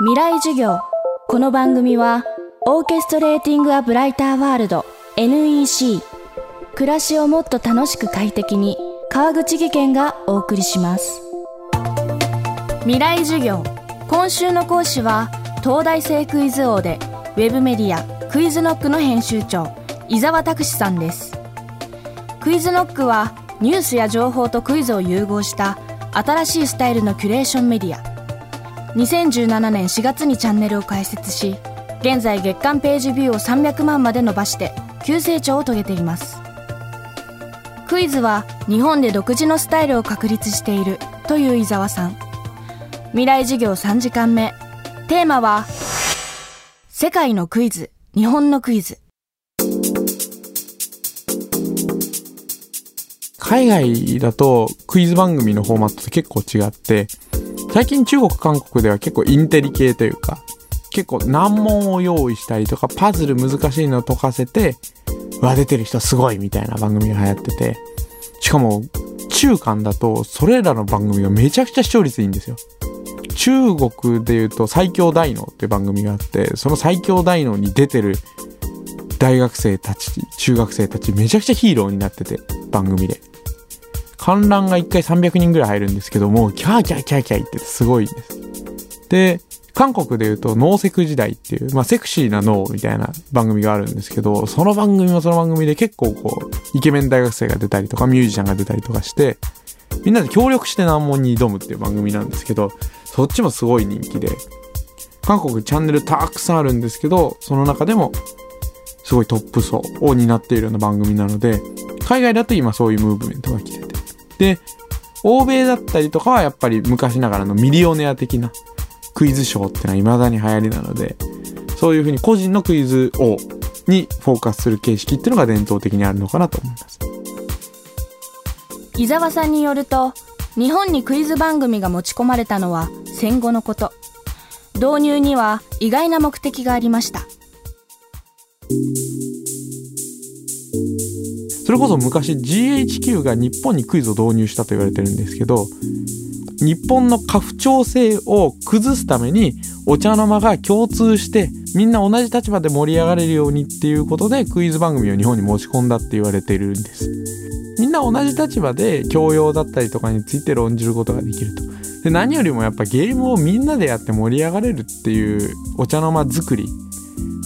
未来授業。この番組はオーケストレーティング・ア・ブライター・ワールド NEC 暮らしをもっと楽しく快適に川口義賢がお送りします。未来授業。今週の講師は東大生クイズ王でウェブメディアクイズノックの編集長伊沢拓司さんです。クイズノックはニュースや情報とクイズを融合した新しいスタイルのキュレーションメディア。2017年4月にチャンネルを開設し現在月間ページビューを300万まで伸ばして急成長を遂げています。クイズは日本で独自のスタイルを確立しているという伊沢さん。未来授業3時間目。テーマは世界のクイズ日本のクイズ。海外だとクイズ番組のフォーマットって結構違って、最近中国、韓国では結構インテリ系というか、結構難問を用意したりとか、パズル難しいのを解かせて、うわ、出てる人すごいみたいな番組が流行ってて、しかも中間だとそれらの番組がめちゃくちゃ視聴率いいんですよ。中国で言うと最強大脳っていう番組があって、その最強大脳に出てる大学生たち、中学生たちめちゃくちゃヒーローになってて、番組で。観覧が1回300人ぐらい入るんですけども、キャーキャーキャーキャー言ってすごいんです。で、韓国で言うと脳セク時代っていう、まあセクシーな脳みたいな番組があるんですけど、その番組もその番組で結構こう、イケメン大学生が出たりとか、ミュージシャンが出たりとかして、みんなで協力して難問に挑むっていう番組なんですけど、そっちもすごい人気で、韓国チャンネルたくさんあるんですけど、その中でも、すごいトップ層を担っているような番組なので、海外だと今そういうムーブメントが来てて。で、欧米だったりとかはやっぱり昔ながらのミリオネア的なクイズショーってのは未だに流行りなので、そういうふうに個人のクイズ王にフォーカスする形式っていうのが伝統的にあるのかなと思います。伊沢さんによると日本にクイズ番組が持ち込まれたのは戦後のこと導入には意外な目的がありましたそれこそ昔 GHQ が日本にクイズを導入したと言われてるんですけど、日本の家父長制を崩すためにお茶の間が共通してみんな同じ立場で盛り上がれるようにっていうことでクイズ番組を日本に持ち込んだって言われているんです。みんな同じ立場で教養だったりとかについて論じることができると。で何よりもやっぱゲームをみんなでやって盛り上がれるっていうお茶の間作り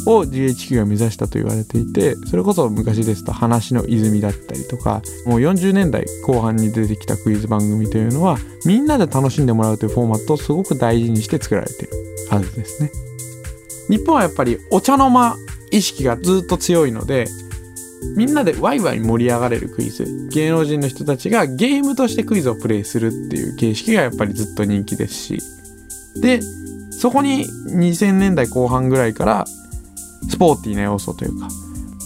を GHQ が目指したと言われていてそれこそ昔ですと話の泉だったりとかもう40年代後半に出てきたクイズ番組というのはみんなで楽しんでもらうというフォーマットをすごく大事にして作られているはずですね。日本はやっぱりお茶の間意識がずっと強いのでみんなでワイワイ盛り上がれるクイズ芸能人の人たちがゲームとしてクイズをプレイするっていう形式がやっぱりずっと人気ですしでそこに2000年代後半ぐらいからスポーティーな要素というか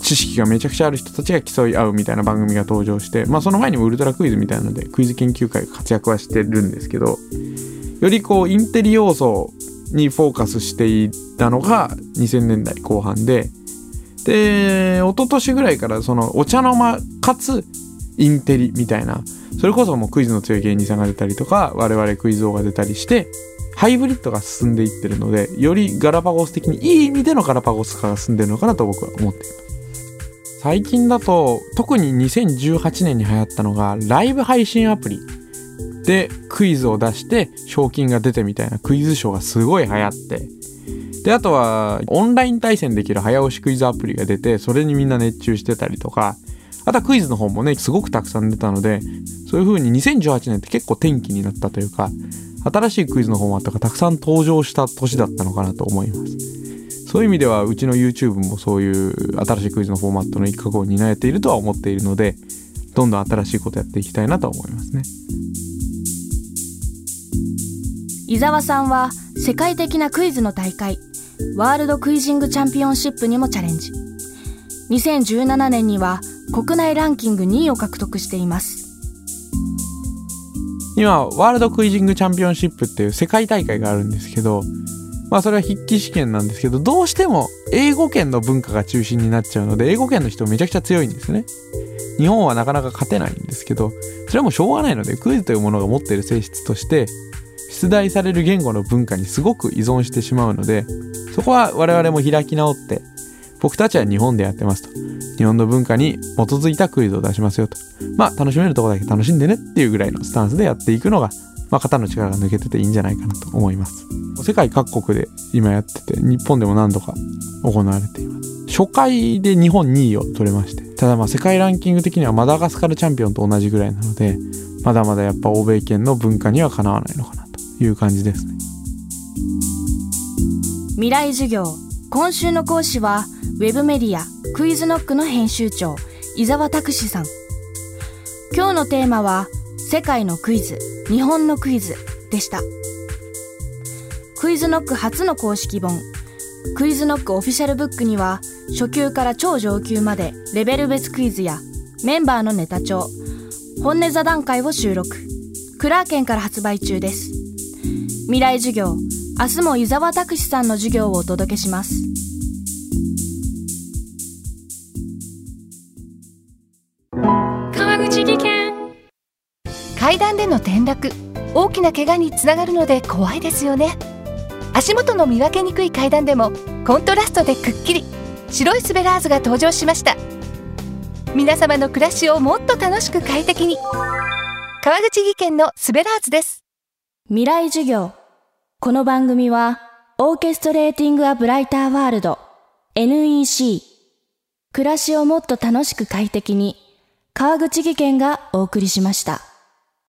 知識がめちゃくちゃある人たちが競い合うみたいな番組が登場してまあその前にもウルトラクイズみたいなのでクイズ研究会が活躍はしてるんですけどよりこうインテリ要素にフォーカスしていたのが2000年代後半でで一昨年ぐらいからそのお茶の間かつインテリみたいなそれこそもうクイズの強い芸人さんが出たりとか我々クイズ王が出たりしてハイブリッドが進んでいってるので、よりガラパゴス的にいい意味でのガラパゴス化が進んでるのかなと僕は思っています。最近だと、特に2018年に流行ったのが、ライブ配信アプリでクイズを出して賞金が出てみたいなクイズショーがすごい流行って、で、あとは、オンライン対戦できる早押しクイズアプリが出て、それにみんな熱中してたりとか、あとクイズの方もね、すごくたくさん出たので、そういう風に2018年って結構転機になったというか、新しいクイズのフォーマットがたくさん登場した年だったのかなと思います。そういう意味では、うちの YouTube もそういう新しいクイズのフォーマットの一角を担えているとは思っているので、どんどん新しいことやっていきたいなと思いますね。伊沢さんは世界的なクイズの大会ワールドクイジングチャンピオンシップにもチャレンジ2017年には国内ランキング2位を獲得しています今、ワールドクイジングチャンピオンシップっていう世界大会があるんですけど、まあそれは筆記試験なんですけど、どうしても英語圏の文化が中心になっちゃうので、英語圏の人めちゃくちゃ強いんですね。日本はなかなか勝てないんですけど、それはもうしょうがないので、クイズというものが持っている性質として、出題される言語の文化にすごく依存してしまうのでそこは我々も開き直って僕たちは日本でやってますと日本の文化に基づいたクイズを出しますよとまあ楽しめるとこだけ楽しんでねっていうぐらいのスタンスでやっていくのがまあ、肩の力が抜けてていいんじゃないかなと思います。世界各国で今やってて、日本でも何度か行われています。初回で日本2位を取れまして、ただまあ世界ランキング的にはマダガスカルチャンピオンと同じぐらいなので、まだまだやっぱ欧米圏の文化にはかなわないのかなという感じですね。未来授業今週の講師はウェブメディアクイズノックの編集長伊沢拓司さん。今日のテーマは世界のクイズ日本のクイズでした。クイズノック初の公式本クイズノックオフィシャルブックには初級から超上級までレベル別クイズやメンバーのネタ帳本音座談会を収録。クラーケンから発売中です。未来授業明日も伊沢拓司さんの授業をお届けします。川口技研。階段での転落。大きな怪我につながるので怖いですよね。足元の見分けにくい階段でもコントラストでくっきり。白いスベラーズが登場しました。皆様の暮らしをもっと楽しく快適に。川口技研のスベラーズです。未来授業この番組はオーケストレーティングアブライターワールド NEC 暮らしをもっと楽しく快適に川口技研がお送りしました。